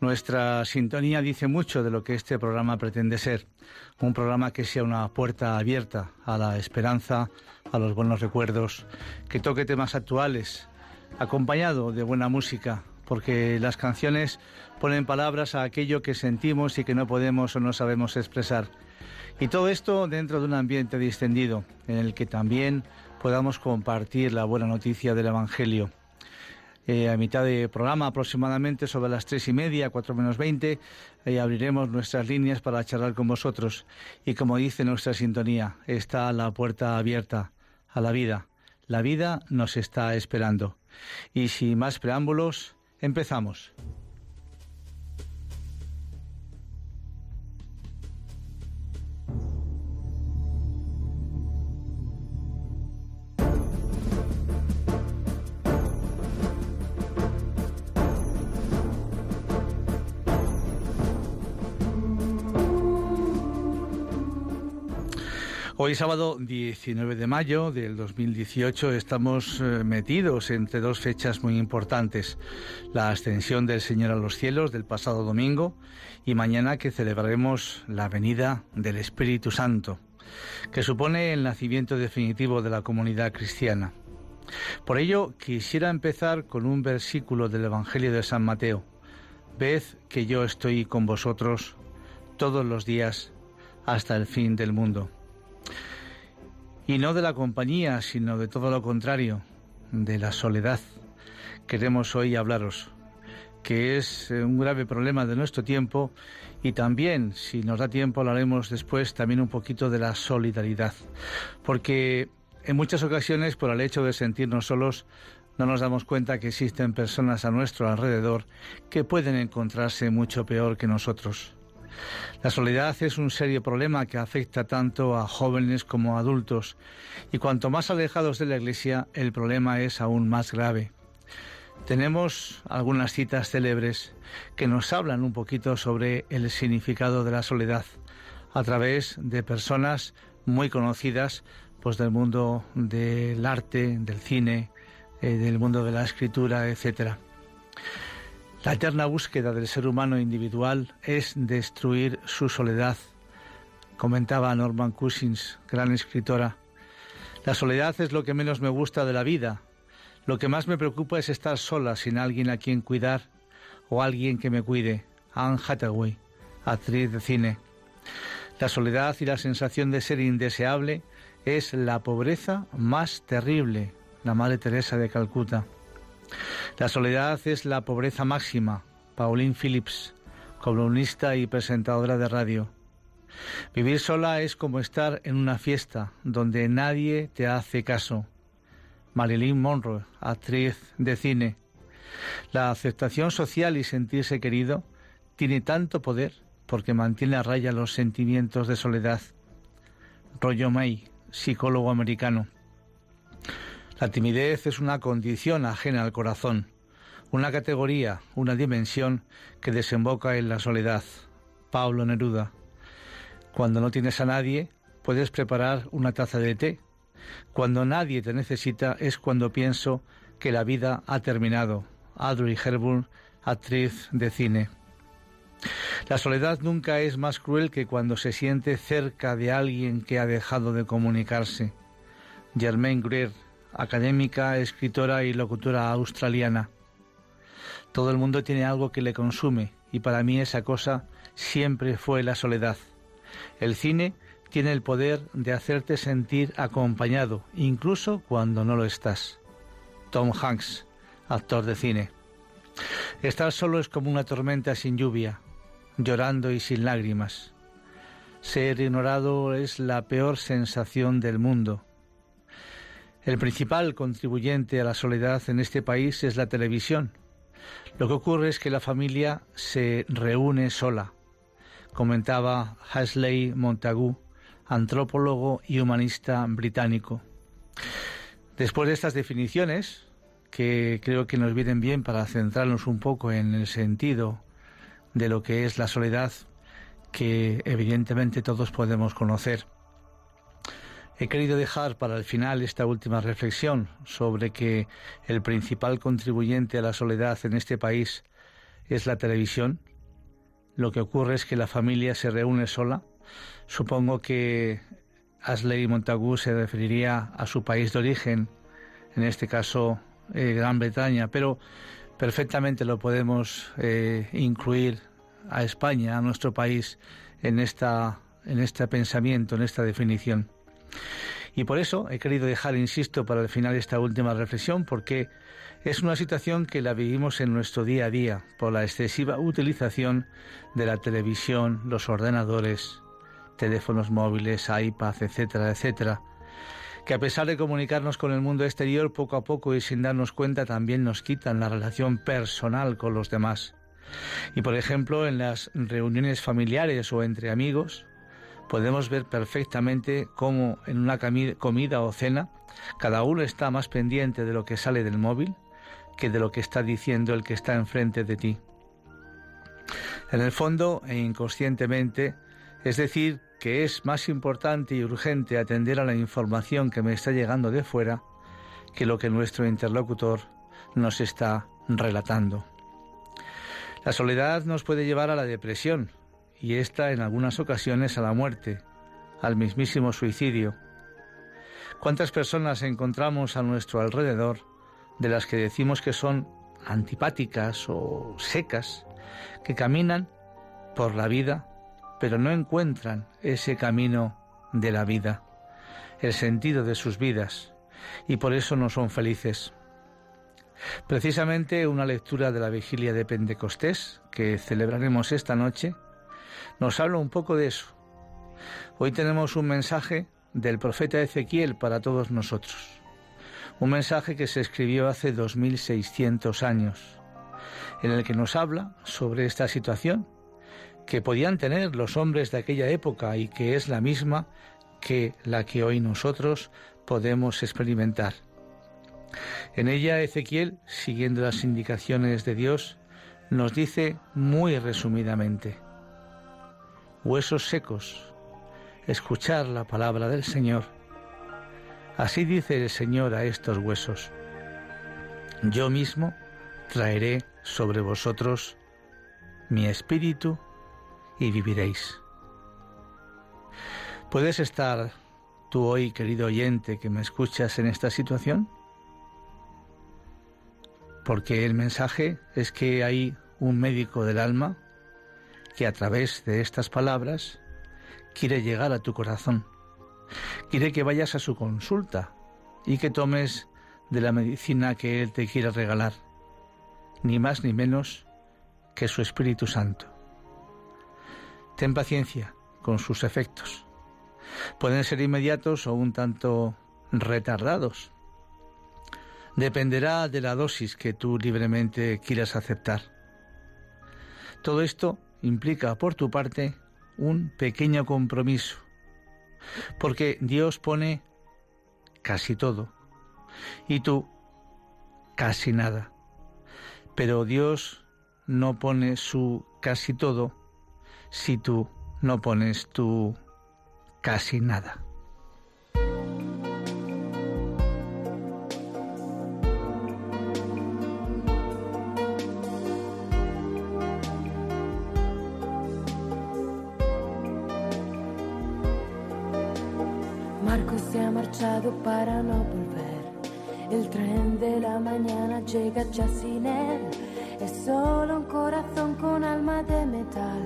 Nuestra sintonía dice mucho de lo que este programa pretende ser, un programa que sea una puerta abierta a la esperanza, a los buenos recuerdos, que toque temas actuales, acompañado de buena música, porque las canciones ponen palabras a aquello que sentimos y que no podemos o no sabemos expresar. Y todo esto dentro de un ambiente distendido, en el que también podamos compartir la buena noticia del Evangelio. Eh, a mitad de programa, aproximadamente sobre las tres y media, cuatro menos veinte, eh, abriremos nuestras líneas para charlar con vosotros. Y como dice nuestra sintonía, está la puerta abierta a la vida. La vida nos está esperando. Y sin más preámbulos, empezamos. Hoy sábado 19 de mayo del 2018 estamos eh, metidos entre dos fechas muy importantes, la ascensión del Señor a los cielos del pasado domingo y mañana que celebraremos la venida del Espíritu Santo, que supone el nacimiento definitivo de la comunidad cristiana. Por ello quisiera empezar con un versículo del Evangelio de San Mateo. Ved que yo estoy con vosotros todos los días hasta el fin del mundo y no de la compañía, sino de todo lo contrario, de la soledad. Queremos hoy hablaros, que es eh, un grave problema de nuestro tiempo y también, si nos da tiempo, hablaremos después también un poquito de la solidaridad, porque en muchas ocasiones, por el hecho de sentirnos solos, no nos damos cuenta que existen personas a nuestro alrededor que pueden encontrarse mucho peor que nosotros. La soledad es un serio problema que afecta tanto a jóvenes como a adultos y cuanto más alejados de la Iglesia el problema es aún más grave. Tenemos algunas citas célebres que nos hablan un poquito sobre el significado de la soledad a través de personas muy conocidas pues del mundo del arte, del cine, eh, del mundo de la escritura, etcétera. La eterna búsqueda del ser humano individual es destruir su soledad, comentaba Norman Cousins, gran escritora. La soledad es lo que menos me gusta de la vida. Lo que más me preocupa es estar sola, sin alguien a quien cuidar, o alguien que me cuide. Anne Hathaway, actriz de cine. La soledad y la sensación de ser indeseable es la pobreza más terrible, la Madre Teresa de Calcuta. La soledad es la pobreza máxima, Pauline Phillips, columnista y presentadora de radio. Vivir sola es como estar en una fiesta donde nadie te hace caso. Marilyn Monroe, actriz de cine. La aceptación social y sentirse querido tiene tanto poder porque mantiene a raya los sentimientos de soledad. Rollo May, psicólogo americano. La timidez es una condición ajena al corazón, una categoría, una dimensión que desemboca en la soledad. Pablo Neruda. Cuando no tienes a nadie, puedes preparar una taza de té. Cuando nadie te necesita es cuando pienso que la vida ha terminado. Audrey Hepburn, actriz de cine. La soledad nunca es más cruel que cuando se siente cerca de alguien que ha dejado de comunicarse. Germaine Greer, académica, escritora y locutora australiana. Todo el mundo tiene algo que le consume y para mí esa cosa siempre fue la soledad. El cine tiene el poder de hacerte sentir acompañado, incluso cuando no lo estás. Tom Hanks, actor de cine. Estar solo es como una tormenta sin lluvia, llorando y sin lágrimas. Ser ignorado es la peor sensación del mundo. El principal contribuyente a la soledad en este país es la televisión. Lo que ocurre es que la familia se reúne sola, comentaba Hasley Montagu, antropólogo y humanista británico. Después de estas definiciones, que creo que nos vienen bien para centrarnos un poco en el sentido de lo que es la soledad que evidentemente todos podemos conocer. He querido dejar para el final esta última reflexión sobre que el principal contribuyente a la soledad en este país es la televisión. Lo que ocurre es que la familia se reúne sola. Supongo que Ashley Montagu se referiría a su país de origen, en este caso eh, Gran Bretaña, pero perfectamente lo podemos eh, incluir a España, a nuestro país, en, esta, en este pensamiento, en esta definición. Y por eso he querido dejar, insisto, para el final esta última reflexión, porque es una situación que la vivimos en nuestro día a día por la excesiva utilización de la televisión, los ordenadores, teléfonos móviles, iPad, etcétera, etcétera, que a pesar de comunicarnos con el mundo exterior poco a poco y sin darnos cuenta también nos quitan la relación personal con los demás. Y por ejemplo, en las reuniones familiares o entre amigos, podemos ver perfectamente cómo en una comida o cena cada uno está más pendiente de lo que sale del móvil que de lo que está diciendo el que está enfrente de ti. En el fondo e inconscientemente, es decir, que es más importante y urgente atender a la información que me está llegando de fuera que lo que nuestro interlocutor nos está relatando. La soledad nos puede llevar a la depresión y esta en algunas ocasiones a la muerte, al mismísimo suicidio. ¿Cuántas personas encontramos a nuestro alrededor de las que decimos que son antipáticas o secas, que caminan por la vida pero no encuentran ese camino de la vida, el sentido de sus vidas, y por eso no son felices. Precisamente una lectura de la vigilia de Pentecostés, que celebraremos esta noche, nos habla un poco de eso. Hoy tenemos un mensaje del profeta Ezequiel para todos nosotros, un mensaje que se escribió hace 2600 años, en el que nos habla sobre esta situación que podían tener los hombres de aquella época y que es la misma que la que hoy nosotros podemos experimentar. En ella Ezequiel, siguiendo las indicaciones de Dios, nos dice muy resumidamente, huesos secos, escuchar la palabra del Señor. Así dice el Señor a estos huesos, yo mismo traeré sobre vosotros mi espíritu y viviréis. ¿Puedes estar tú hoy, querido oyente, que me escuchas en esta situación? Porque el mensaje es que hay un médico del alma que a través de estas palabras quiere llegar a tu corazón. Quiere que vayas a su consulta y que tomes de la medicina que Él te quiere regalar, ni más ni menos que su Espíritu Santo. Ten paciencia con sus efectos. Pueden ser inmediatos o un tanto retardados. Dependerá de la dosis que tú libremente quieras aceptar. Todo esto implica por tu parte un pequeño compromiso, porque Dios pone casi todo y tú casi nada. Pero Dios no pone su casi todo si tú no pones tu casi nada. Para no volver. El tren de la mañana llega ya sin él. Es solo un corazón con alma de metal.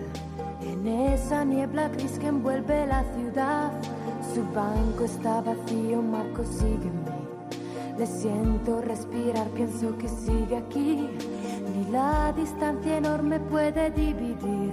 En esa niebla gris que envuelve la ciudad, su banco está vacío, Marco mí. Le siento respirar, pienso que sigue aquí. Ni la distancia enorme puede dividir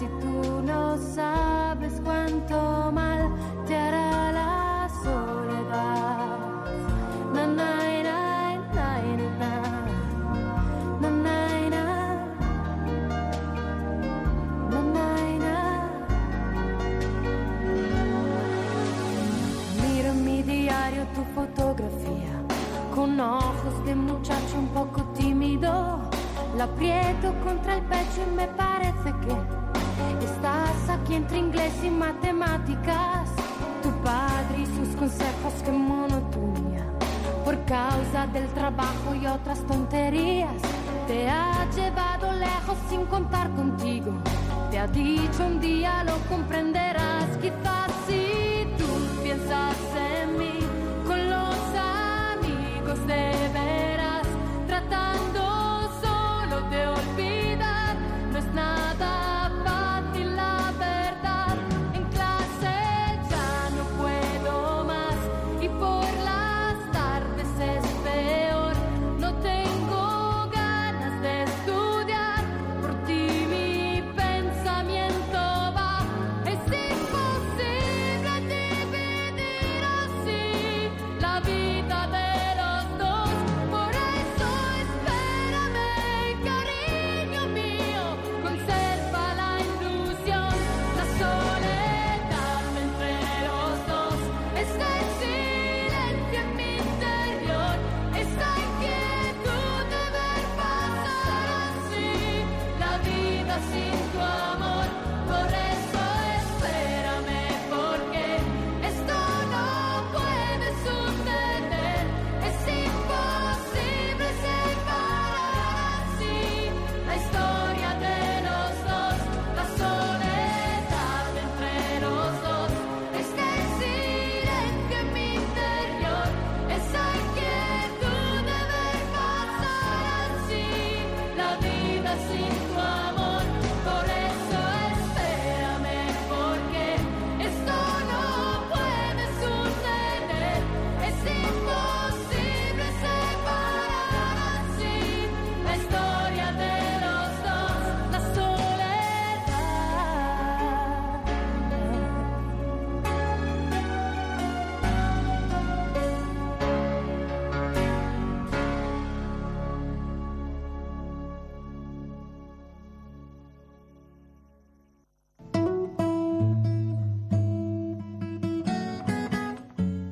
si tú no sabes cuánto mal te hará la soledad. Na, na, fotografía, con ojos de muchacho un poco tímido. La aprieto contra el pecho y me parece que estás aquí entre inglés y matemáticas. Tu padre y sus consejos, que monotonía. Por causa del trabajo y otras tonterías, te ha llevado lejos sin contar contigo. Te ha dicho un día lo comprenderás, quizás si tú piensas en mí de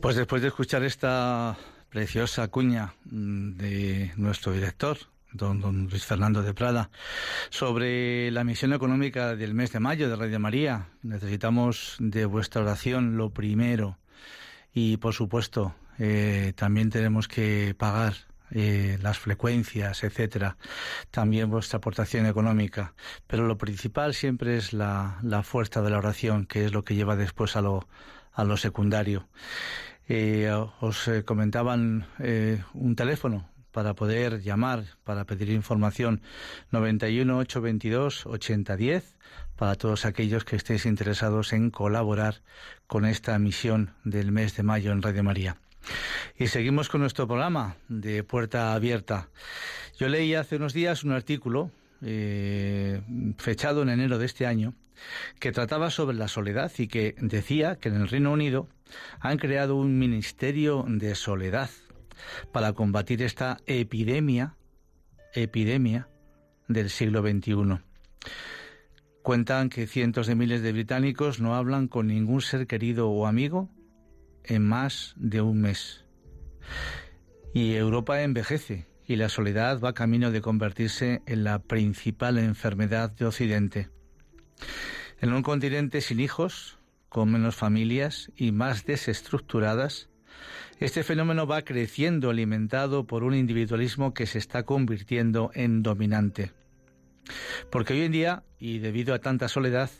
Pues después de escuchar esta preciosa cuña mm, de nuestro director, don, don, Luis Fernando de Prada, sobre la misión económica del mes de mayo de Radio María. Necesitamos de vuestra oración lo primero y, por supuesto, eh, también tenemos que pagar eh, las frecuencias, etcétera, también vuestra aportación económica. Pero lo principal siempre es la, la fuerza de la oración, que es lo que lleva después a lo, a lo secundario. Eh, os eh, comentaban eh, un teléfono para poder llamar, para pedir información 91 822 8010 para todos aquellos que estéis interesados en colaborar con esta misión del mes de mayo en Radio María. Y seguimos con nuestro programa de Puerta Abierta. Yo leí hace unos días un artículo eh, fechado en enero de este año que trataba sobre la soledad y que decía que en el Reino Unido han creado un ministerio de soledad para combatir esta epidemia, epidemia del siglo XXI. Cuentan que cientos de miles de británicos no hablan con ningún ser querido o amigo en más de un mes. Y Europa envejece y la soledad va camino de convertirse en la principal enfermedad de Occidente. En un continente sin hijos, con menos familias y más desestructuradas, este fenómeno va creciendo alimentado por un individualismo que se está convirtiendo en dominante. Porque hoy en día, y debido a tanta soledad,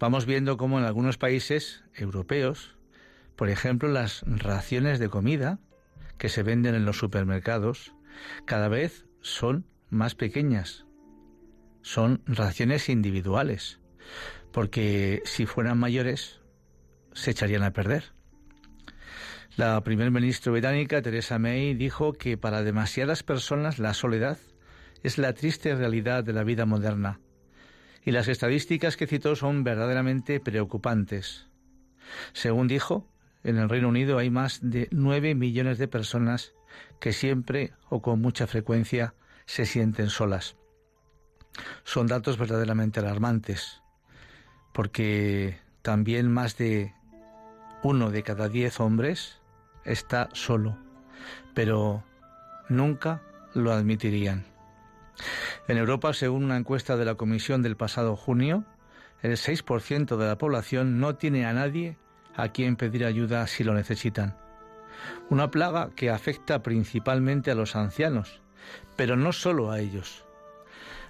vamos viendo cómo en algunos países europeos, por ejemplo, las raciones de comida que se venden en los supermercados cada vez son más pequeñas. Son raciones individuales porque si fueran mayores se echarían a perder. La primer ministra británica, Theresa May, dijo que para demasiadas personas la soledad es la triste realidad de la vida moderna. Y las estadísticas que citó son verdaderamente preocupantes. Según dijo, en el Reino Unido hay más de nueve millones de personas que siempre o con mucha frecuencia se sienten solas. Son datos verdaderamente alarmantes porque también más de uno de cada diez hombres está solo, pero nunca lo admitirían. En Europa, según una encuesta de la Comisión del pasado junio, el 6% de la población no tiene a nadie a quien pedir ayuda si lo necesitan. Una plaga que afecta principalmente a los ancianos, pero no solo a ellos.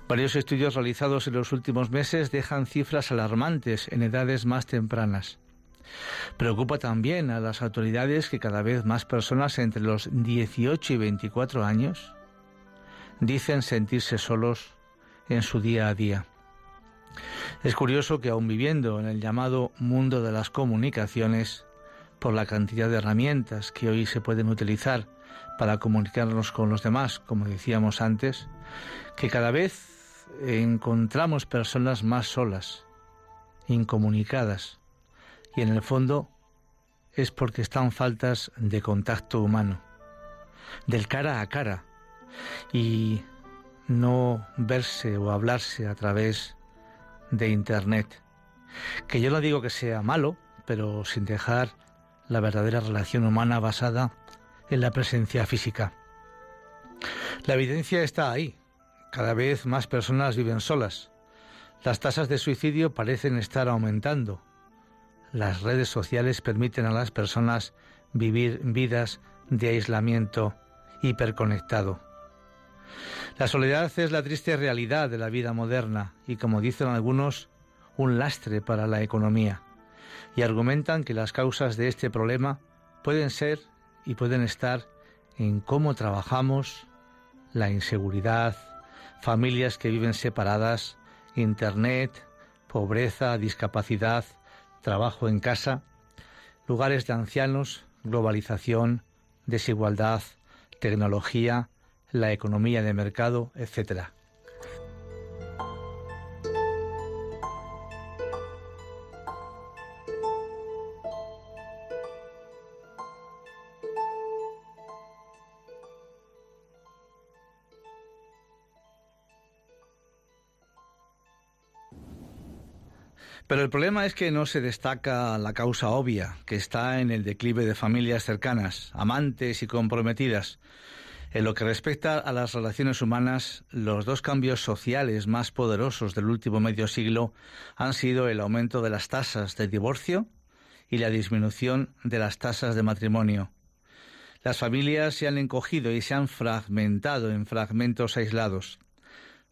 Varios estudios realizados en los últimos meses dejan cifras alarmantes en edades más tempranas. Preocupa también a las autoridades que cada vez más personas entre los 18 y 24 años dicen sentirse solos en su día a día. Es curioso que aun viviendo en el llamado mundo de las comunicaciones, por la cantidad de herramientas que hoy se pueden utilizar para comunicarnos con los demás, como decíamos antes, que cada vez encontramos personas más solas, incomunicadas, y en el fondo es porque están faltas de contacto humano, del cara a cara, y no verse o hablarse a través de Internet. Que yo no digo que sea malo, pero sin dejar la verdadera relación humana basada en la presencia física. La evidencia está ahí, cada vez más personas viven solas. Las tasas de suicidio parecen estar aumentando. Las redes sociales permiten a las personas vivir vidas de aislamiento hiperconectado. La soledad es la triste realidad de la vida moderna y, como dicen algunos, un lastre para la economía. Y argumentan que las causas de este problema pueden ser y pueden estar en cómo trabajamos, la inseguridad, familias que viven separadas, Internet, pobreza, discapacidad, trabajo en casa, lugares de ancianos, globalización, desigualdad, tecnología, la economía de mercado, etc. Pero el problema es que no se destaca la causa obvia, que está en el declive de familias cercanas, amantes y comprometidas. En lo que respecta a las relaciones humanas, los dos cambios sociales más poderosos del último medio siglo han sido el aumento de las tasas de divorcio y la disminución de las tasas de matrimonio. Las familias se han encogido y se han fragmentado en fragmentos aislados.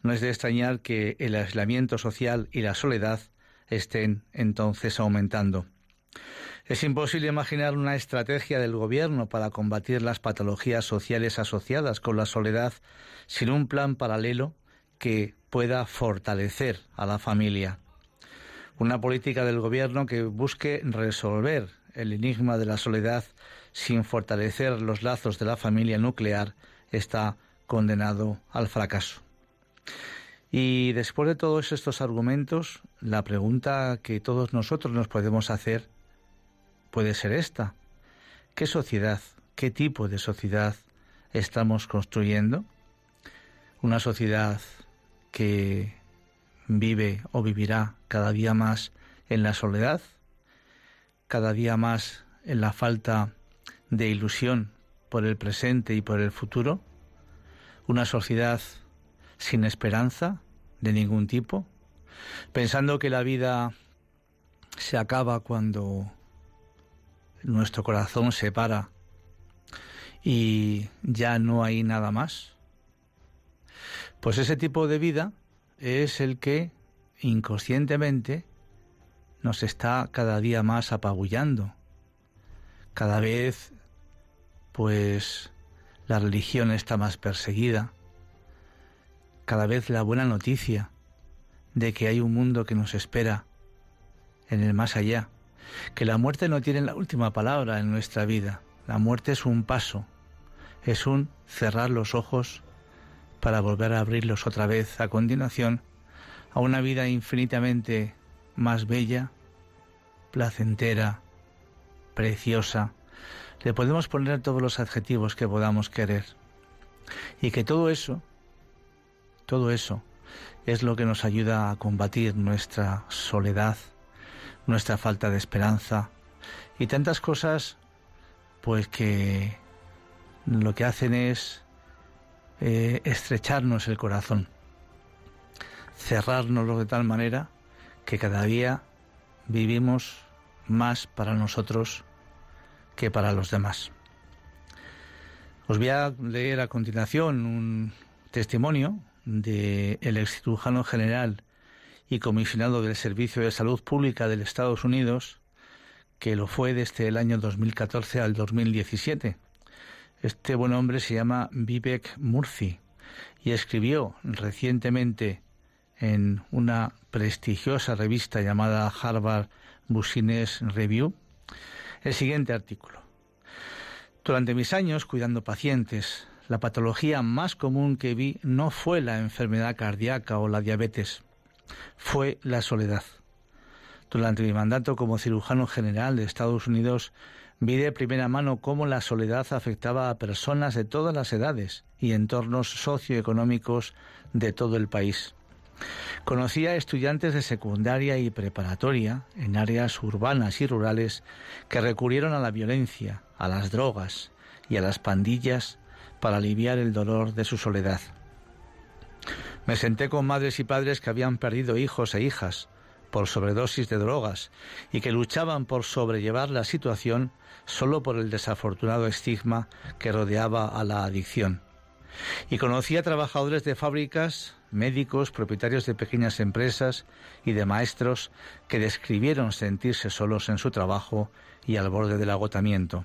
No es de extrañar que el aislamiento social y la soledad estén entonces aumentando. Es imposible imaginar una estrategia del Gobierno para combatir las patologías sociales asociadas con la soledad sin un plan paralelo que pueda fortalecer a la familia. Una política del Gobierno que busque resolver el enigma de la soledad sin fortalecer los lazos de la familia nuclear está condenado al fracaso. Y después de todos estos argumentos, la pregunta que todos nosotros nos podemos hacer puede ser esta. ¿Qué sociedad, qué tipo de sociedad estamos construyendo? Una sociedad que vive o vivirá cada día más en la soledad, cada día más en la falta de ilusión por el presente y por el futuro, una sociedad sin esperanza, de ningún tipo, pensando que la vida se acaba cuando nuestro corazón se para y ya no hay nada más. Pues ese tipo de vida es el que inconscientemente nos está cada día más apabullando. Cada vez pues la religión está más perseguida, cada vez la buena noticia de que hay un mundo que nos espera en el más allá, que la muerte no tiene la última palabra en nuestra vida, la muerte es un paso, es un cerrar los ojos para volver a abrirlos otra vez a continuación a una vida infinitamente más bella, placentera, preciosa. Le podemos poner todos los adjetivos que podamos querer. Y que todo eso todo eso es lo que nos ayuda a combatir nuestra soledad, nuestra falta de esperanza y tantas cosas pues que lo que hacen es eh, estrecharnos el corazón, cerrárnoslo de tal manera que cada día vivimos más para nosotros que para los demás. Os voy a leer a continuación un testimonio del el ex cirujano general y comisionado del Servicio de Salud Pública de Estados Unidos, que lo fue desde el año 2014 al 2017. Este buen hombre se llama Vivek Murthy y escribió recientemente en una prestigiosa revista llamada Harvard Business Review el siguiente artículo. Durante mis años cuidando pacientes, la patología más común que vi no fue la enfermedad cardíaca o la diabetes, fue la soledad. Durante mi mandato como cirujano general de Estados Unidos, vi de primera mano cómo la soledad afectaba a personas de todas las edades y entornos socioeconómicos de todo el país. Conocí a estudiantes de secundaria y preparatoria en áreas urbanas y rurales que recurrieron a la violencia, a las drogas y a las pandillas para aliviar el dolor de su soledad. Me senté con madres y padres que habían perdido hijos e hijas por sobredosis de drogas y que luchaban por sobrellevar la situación solo por el desafortunado estigma que rodeaba a la adicción. Y conocí a trabajadores de fábricas, médicos, propietarios de pequeñas empresas y de maestros que describieron sentirse solos en su trabajo y al borde del agotamiento.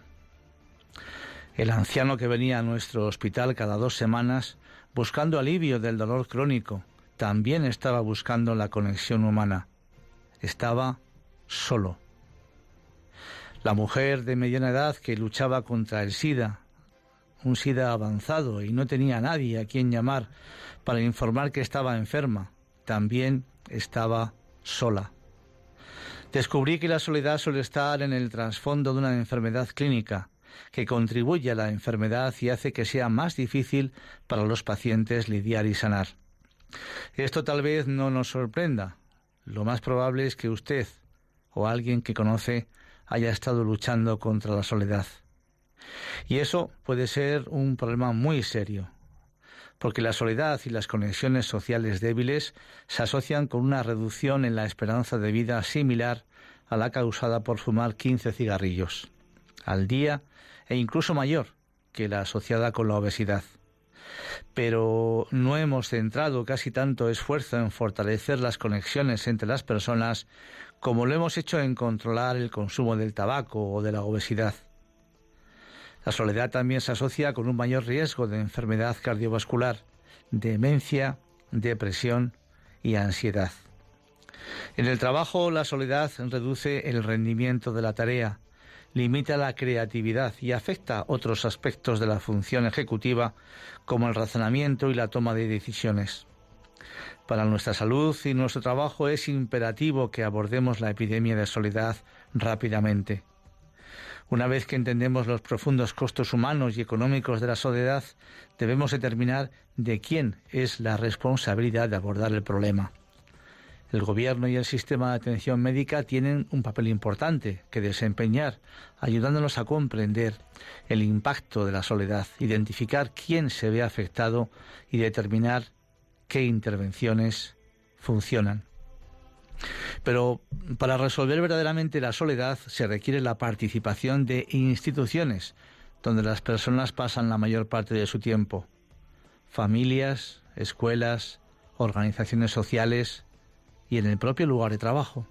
El anciano que venía a nuestro hospital cada dos semanas buscando alivio del dolor crónico también estaba buscando la conexión humana. Estaba solo. La mujer de mediana edad que luchaba contra el SIDA, un SIDA avanzado y no tenía nadie a quien llamar para informar que estaba enferma, también estaba sola. Descubrí que la soledad suele estar en el trasfondo de una enfermedad clínica que contribuye a la enfermedad y hace que sea más difícil para los pacientes lidiar y sanar. Esto tal vez no nos sorprenda. Lo más probable es que usted o alguien que conoce haya estado luchando contra la soledad. Y eso puede ser un problema muy serio, porque la soledad y las conexiones sociales débiles se asocian con una reducción en la esperanza de vida similar a la causada por fumar 15 cigarrillos al día e incluso mayor que la asociada con la obesidad. Pero no hemos centrado casi tanto esfuerzo en fortalecer las conexiones entre las personas como lo hemos hecho en controlar el consumo del tabaco o de la obesidad. La soledad también se asocia con un mayor riesgo de enfermedad cardiovascular, demencia, depresión y ansiedad. En el trabajo, la soledad reduce el rendimiento de la tarea, limita la creatividad y afecta otros aspectos de la función ejecutiva como el razonamiento y la toma de decisiones. Para nuestra salud y nuestro trabajo es imperativo que abordemos la epidemia de soledad rápidamente. Una vez que entendemos los profundos costos humanos y económicos de la soledad, debemos determinar de quién es la responsabilidad de abordar el problema. El gobierno y el sistema de atención médica tienen un papel importante que desempeñar, ayudándonos a comprender el impacto de la soledad, identificar quién se ve afectado y determinar qué intervenciones funcionan. Pero para resolver verdaderamente la soledad se requiere la participación de instituciones donde las personas pasan la mayor parte de su tiempo. Familias, escuelas, organizaciones sociales, y en el propio lugar de trabajo.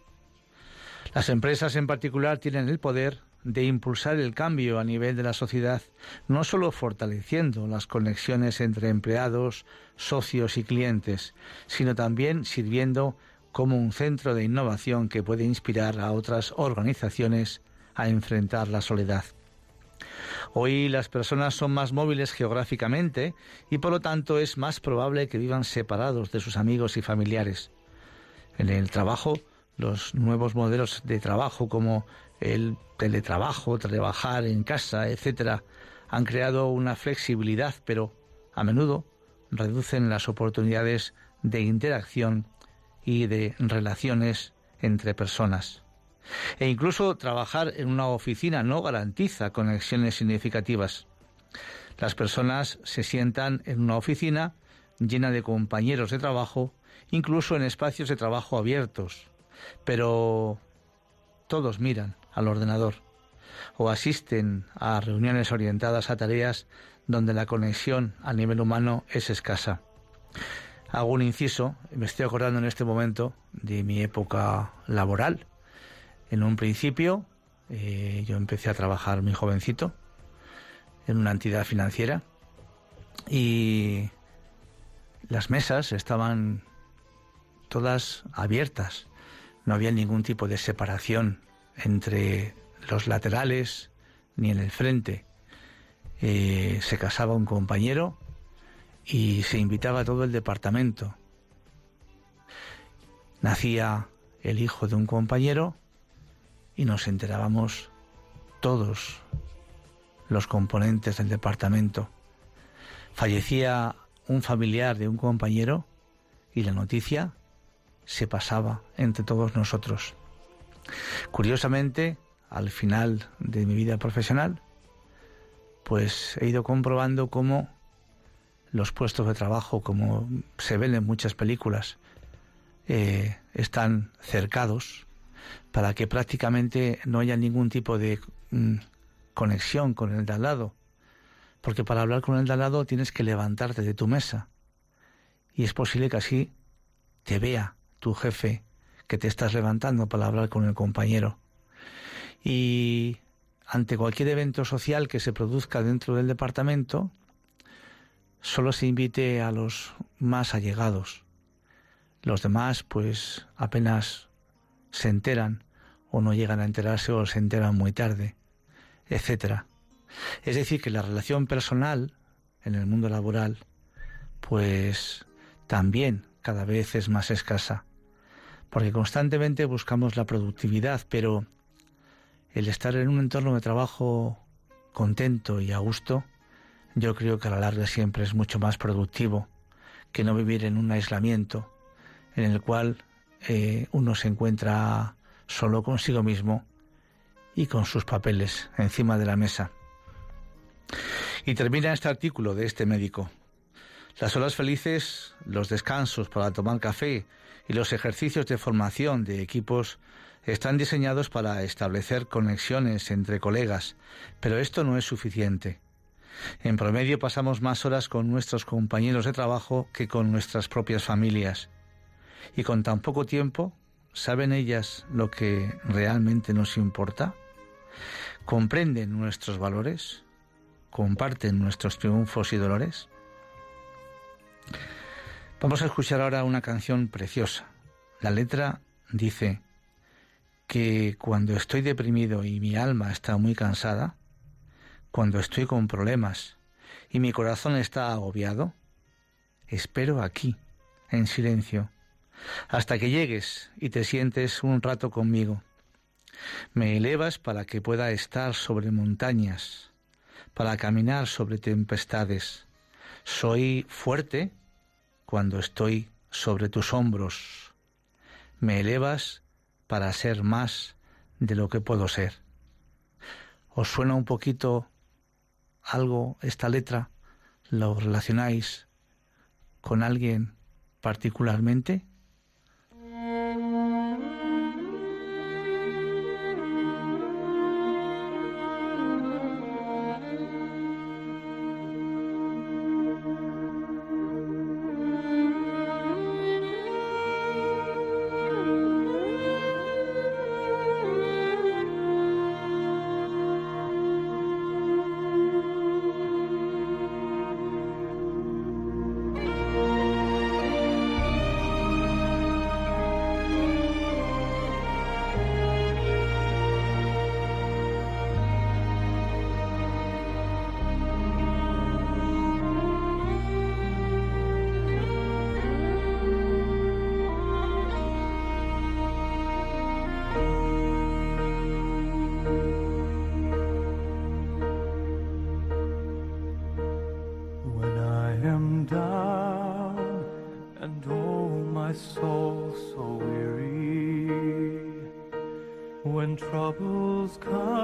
Las empresas en particular tienen el poder de impulsar el cambio a nivel de la sociedad, no solo fortaleciendo las conexiones entre empleados, socios y clientes, sino también sirviendo como un centro de innovación que puede inspirar a otras organizaciones a enfrentar la soledad. Hoy las personas son más móviles geográficamente y por lo tanto es más probable que vivan separados de sus amigos y familiares. En el trabajo, los nuevos modelos de trabajo como el teletrabajo, trabajar en casa, etcétera, han creado una flexibilidad, pero a menudo reducen las oportunidades de interacción y de relaciones entre personas. E incluso trabajar en una oficina no garantiza conexiones significativas. Las personas se sientan en una oficina llena de compañeros de trabajo incluso en espacios de trabajo abiertos, pero todos miran al ordenador o asisten a reuniones orientadas a tareas donde la conexión a nivel humano es escasa. Hago un inciso, me estoy acordando en este momento de mi época laboral. En un principio eh, yo empecé a trabajar muy jovencito en una entidad financiera y las mesas estaban todas abiertas. No había ningún tipo de separación entre los laterales ni en el frente. Eh, se casaba un compañero y se invitaba a todo el departamento. Nacía el hijo de un compañero y nos enterábamos todos los componentes del departamento. Fallecía un familiar de un compañero y la noticia se pasaba entre todos nosotros. Curiosamente, al final de mi vida profesional, pues he ido comprobando cómo los puestos de trabajo, como se ven en muchas películas, eh, están cercados para que prácticamente no haya ningún tipo de mm, conexión con el de al lado, porque para hablar con el de al lado tienes que levantarte de tu mesa. Y es posible que así te vea tu jefe que te estás levantando para hablar con el compañero. Y ante cualquier evento social que se produzca dentro del departamento, solo se invite a los más allegados. Los demás, pues, apenas se enteran o no llegan a enterarse o se enteran muy tarde, etcétera. Es decir, que la relación personal en el mundo laboral, pues también cada vez es más escasa, porque constantemente buscamos la productividad, pero el estar en un entorno de trabajo contento y a gusto, yo creo que a la larga siempre es mucho más productivo que no vivir en un aislamiento en el cual eh, uno se encuentra solo consigo mismo y con sus papeles encima de la mesa. Y termina este artículo de este médico. Las horas felices, los descansos para tomar café y los ejercicios de formación de equipos están diseñados para establecer conexiones entre colegas, pero esto no es suficiente. En promedio pasamos más horas con nuestros compañeros de trabajo que con nuestras propias familias. Y con tan poco tiempo, ¿saben ellas lo que realmente nos importa? ¿Comprenden nuestros valores? ¿Comparten nuestros triunfos y dolores? Vamos a escuchar ahora una canción preciosa. La letra dice que cuando estoy deprimido y mi alma está muy cansada, cuando estoy con problemas y mi corazón está agobiado, espero aquí, en silencio, hasta que llegues y te sientes un rato conmigo. Me elevas para que pueda estar sobre montañas, para caminar sobre tempestades. Soy fuerte cuando estoy sobre tus hombros. Me elevas para ser más de lo que puedo ser. ¿Os suena un poquito algo esta letra? ¿Lo relacionáis con alguien particularmente? troubles come.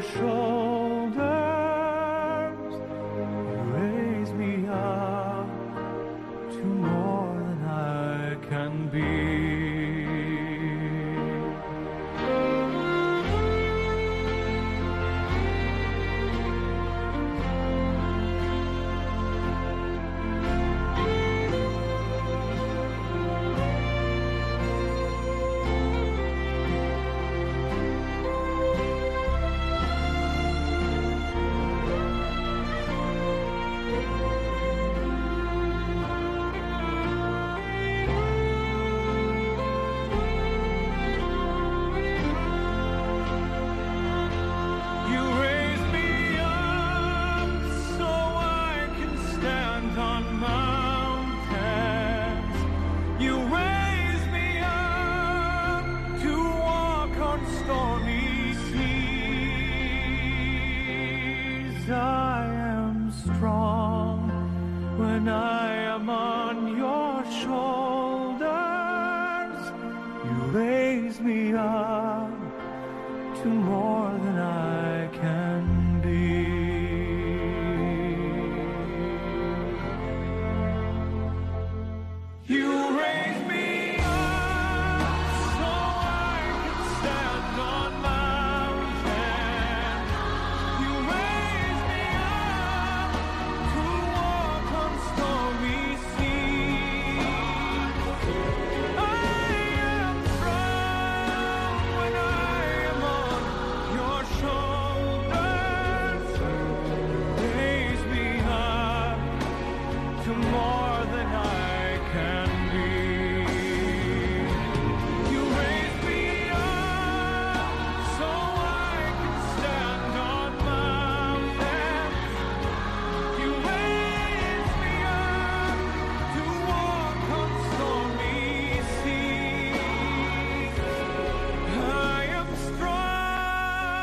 说 I am on your shoulders. You raise me up to more.